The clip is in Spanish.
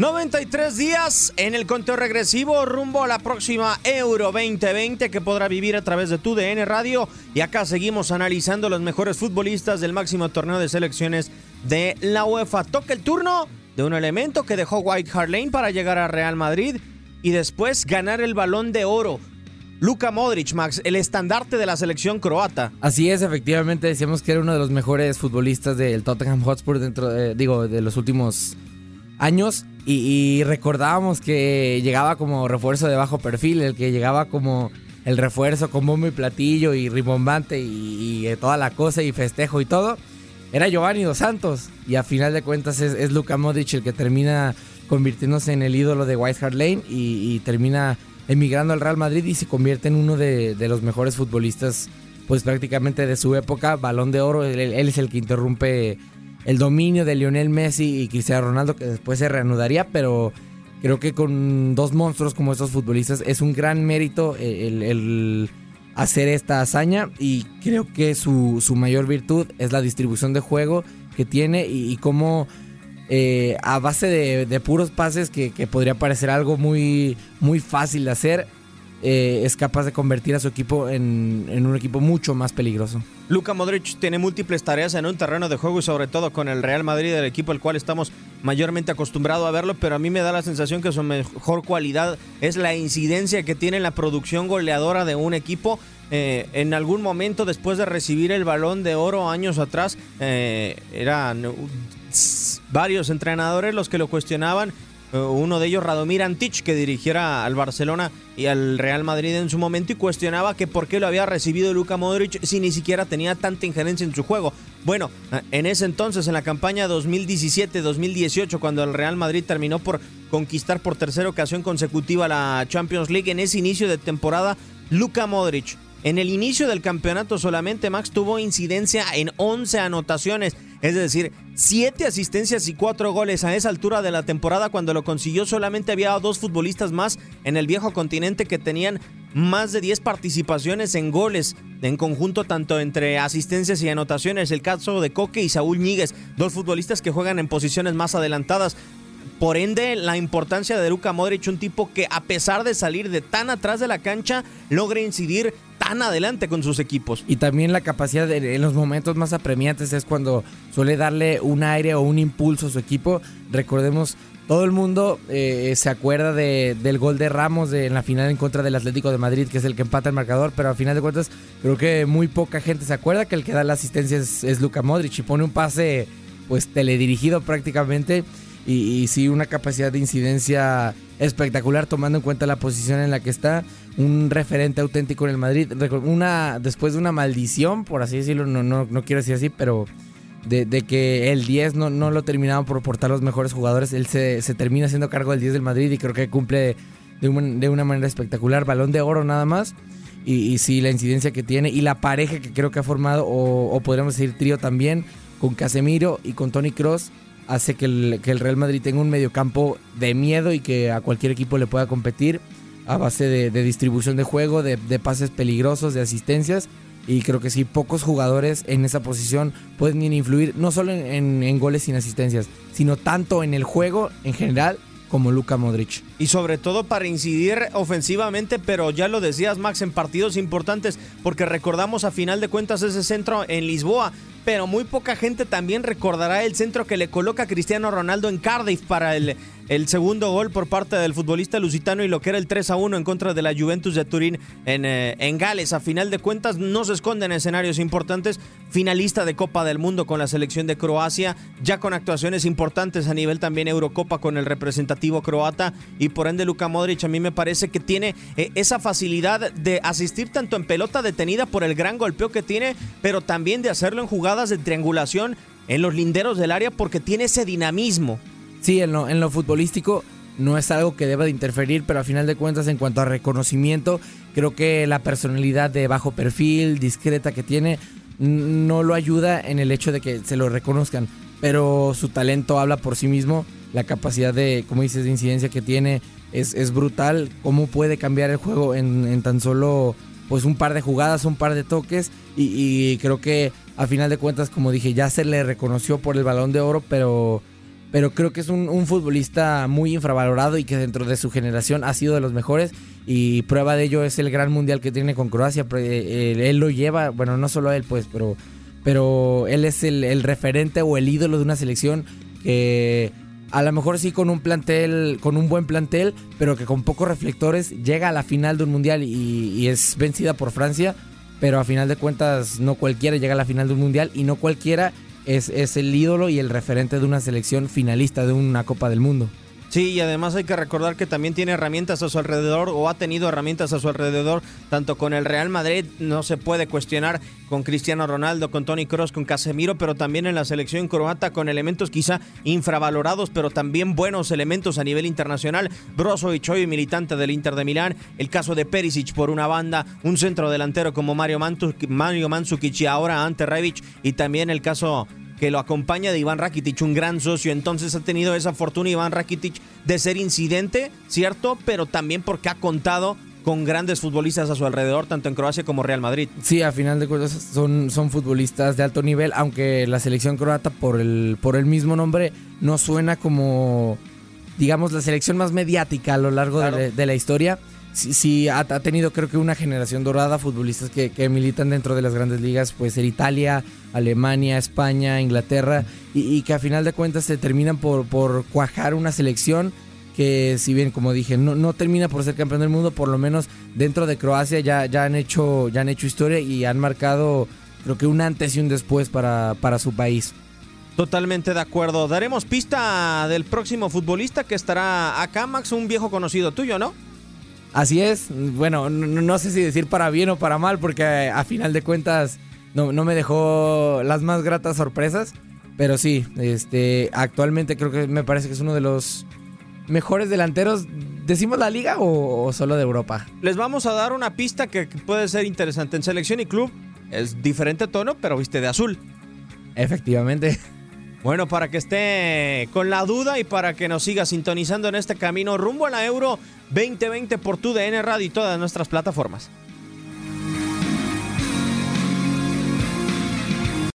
93 días en el conteo regresivo rumbo a la próxima Euro 2020 que podrá vivir a través de tu DN Radio. Y acá seguimos analizando los mejores futbolistas del máximo torneo de selecciones de la UEFA. Toca el turno de un elemento que dejó White Hart Lane para llegar a Real Madrid y después ganar el balón de oro. Luka Modric, Max, el estandarte de la selección croata. Así es, efectivamente decíamos que era uno de los mejores futbolistas del Tottenham Hotspur dentro, de, digo, de los últimos años y, recordábamos que llegaba como refuerzo de bajo perfil, el que llegaba como el refuerzo con bombo y platillo y rimbombante y, toda la cosa y festejo y todo. Era Giovanni Dos Santos y a final de cuentas es, es Luka Modric el que termina convirtiéndose en el ídolo de White Hart Lane y, termina emigrando al Real Madrid y se convierte en uno de, los mejores futbolistas pues prácticamente de su época, balón de oro, él es el que interrumpe el dominio de Lionel Messi y Cristiano Ronaldo, que después se reanudaría, pero creo que con dos monstruos como estos futbolistas es un gran mérito el, hacer esta hazaña y creo que su, mayor virtud es la distribución de juego que tiene y, cómo eh, a base de, puros pases que, que, podría parecer algo muy, muy fácil de hacer, eh, es capaz de convertir a su equipo en, un equipo mucho más peligroso. Luka Modric tiene múltiples tareas en un terreno de juego y sobre todo con el Real Madrid, el equipo al cual estamos mayormente acostumbrados a verlo, pero a mí me da la sensación que su mejor cualidad es la incidencia que tiene en la producción goleadora de un equipo. Eh, en algún momento después de recibir el balón de oro años atrás, eh, eran varios entrenadores los que lo cuestionaban uno de ellos Radomir Antich, que dirigiera al Barcelona y al Real Madrid en su momento y cuestionaba que por qué lo había recibido Luka Modric si ni siquiera tenía tanta injerencia en su juego. Bueno, eh, en ese entonces, en la campaña 2017-2018, cuando el Real Madrid terminó por conquistar por tercera ocasión consecutiva la Champions League, en ese inicio de temporada, Luka Modric en el inicio del campeonato solamente Max tuvo incidencia en 11 anotaciones, es decir, 7 asistencias y 4 goles a esa altura de la temporada cuando lo consiguió solamente había dos futbolistas más en el viejo continente que tenían más de 10 participaciones en goles en conjunto tanto entre asistencias y anotaciones, el caso de Coque y Saúl Ñíguez, dos futbolistas que juegan en posiciones más adelantadas. Por ende, la importancia de Luka Modric, un tipo que a pesar de salir de tan atrás de la cancha, logra incidir tan adelante con sus equipos. Y también la capacidad de, en los momentos más apremiantes es cuando suele darle un aire o un impulso a su equipo. Recordemos, todo el mundo eh, se acuerda del gol de Ramos en la final en contra del Atlético de Madrid, que es el que empata el marcador, pero a final de cuentas creo que muy poca gente se acuerda que el que da la asistencia es, es Luka Modric y pone un pase pues teledirigido prácticamente y, sí una capacidad de incidencia espectacular tomando en cuenta la posición en la que está, un referente auténtico en el Madrid, una después de una maldición, por así decirlo, no, no, no quiero decir así, pero de, que el 10 no, no lo terminaban por portar los mejores jugadores, él se, termina haciendo cargo del 10 del Madrid y creo que cumple de, una manera espectacular, balón de oro nada más. Y, sí, la incidencia que tiene y la pareja que creo que ha formado, o, o podríamos decir trío también, con Casemiro y con Tony Cross, hace que el, Real Madrid tenga un mediocampo de miedo y que a cualquier equipo le pueda competir a base de, distribución de juego, de, pases peligrosos, de asistencias. Y creo que sí, pocos jugadores en esa posición pueden influir no solo en goles sin asistencias, sino tanto en el juego en general como Luka Modric. Y sobre todo para incidir ofensivamente, pero ya lo decías Max, en partidos importantes, porque recordamos a final de cuentas ese centro en Lisboa, pero muy poca gente también recordará el centro que le coloca Cristiano Ronaldo en Cardiff para el el segundo gol por parte del futbolista lusitano y lo que era el 3 a 1 en contra de la Juventus de Turín en, eh, en Gales. A final de cuentas, no se esconden escenarios importantes. Finalista de Copa del Mundo con la selección de Croacia, ya con actuaciones importantes a nivel también Eurocopa con el representativo croata y por ende Luka Modric a mí me parece que tiene eh, esa facilidad de asistir tanto en pelota detenida por el gran golpeo que tiene, pero también de hacerlo en jugadas de triangulación en los linderos del área porque tiene ese dinamismo sí, en lo, en lo futbolístico no es algo que deba de interferir, pero a final de cuentas en cuanto a reconocimiento, creo que la personalidad de bajo perfil, discreta que tiene, no lo ayuda en el hecho de que se lo reconozcan, pero su talento habla por sí mismo, la capacidad de, como dices, de incidencia que tiene es, es brutal, cómo puede cambiar el juego en, tan solo pues un par de jugadas, un par de toques y creo que a final de cuentas, como dije, ya se le reconoció por el balón de oro, pero pero creo que es un, futbolista muy infravalorado y que dentro de su generación ha sido de los mejores y prueba de ello es el gran mundial que tiene con Croacia. Eh, él, lo lleva, bueno, no solo él, pues, pero, pero él es el, referente o el ídolo de una selección que a lo mejor sí con un plantel, con un buen plantel, pero que con pocos reflectores llega a la final de un mundial y, es vencida por Francia. Pero a final de cuentas, no cualquiera llega a la final de un mundial y no cualquiera es, es el ídolo y el referente de una selección finalista de una Copa del Mundo. Sí, y además hay que recordar que también tiene herramientas a su alrededor o ha tenido herramientas a su alrededor, tanto con el Real Madrid, no se puede cuestionar con Cristiano Ronaldo, con Tony Cross, con Casemiro, pero también en la selección croata con elementos quizá infravalorados, pero también buenos elementos a nivel internacional. Brozovic hoy militante del Inter de Milán, el caso de Perisic por una banda, un centro delantero como Mario, Mario Mandzukic y ahora Ante Rebic y también el caso que lo acompaña de Iván Rakitic, un gran socio. Entonces ha tenido esa fortuna Iván Rakitic de ser incidente, ¿cierto? Pero también porque ha contado con grandes futbolistas a su alrededor, tanto en Croacia como Real Madrid. Sí, a final de cuentas son, son futbolistas de alto nivel, aunque la selección croata por el, por el mismo nombre no suena como, digamos, la selección más mediática a lo largo de la historia sí, ha, tenido creo que una generación dorada, futbolistas que, militan dentro de las grandes ligas, puede ser Italia, Alemania, España, Inglaterra, y, que a final de cuentas se terminan por, cuajar una selección que si bien como dije no, no termina por ser campeón del mundo, por lo menos dentro de Croacia ya, ya, han, hecho, ya han hecho historia y han marcado creo que un antes y un después para, para su país. Totalmente de acuerdo. Daremos pista del próximo futbolista que estará acá, Max, un viejo conocido tuyo, ¿no? Así es, bueno, no, sé si decir para bien o para mal, porque a final de cuentas no, me dejó las más gratas sorpresas. Pero sí, este, actualmente creo que me parece que es uno de los mejores delanteros. ¿Decimos la liga o, solo de Europa? Les vamos a dar una pista que puede ser interesante. En selección y club es diferente tono, pero viste de azul. Efectivamente. Bueno, para que esté con la duda y para que nos siga sintonizando en este camino rumbo a la Euro 2020 por tu DN Radio y todas nuestras plataformas.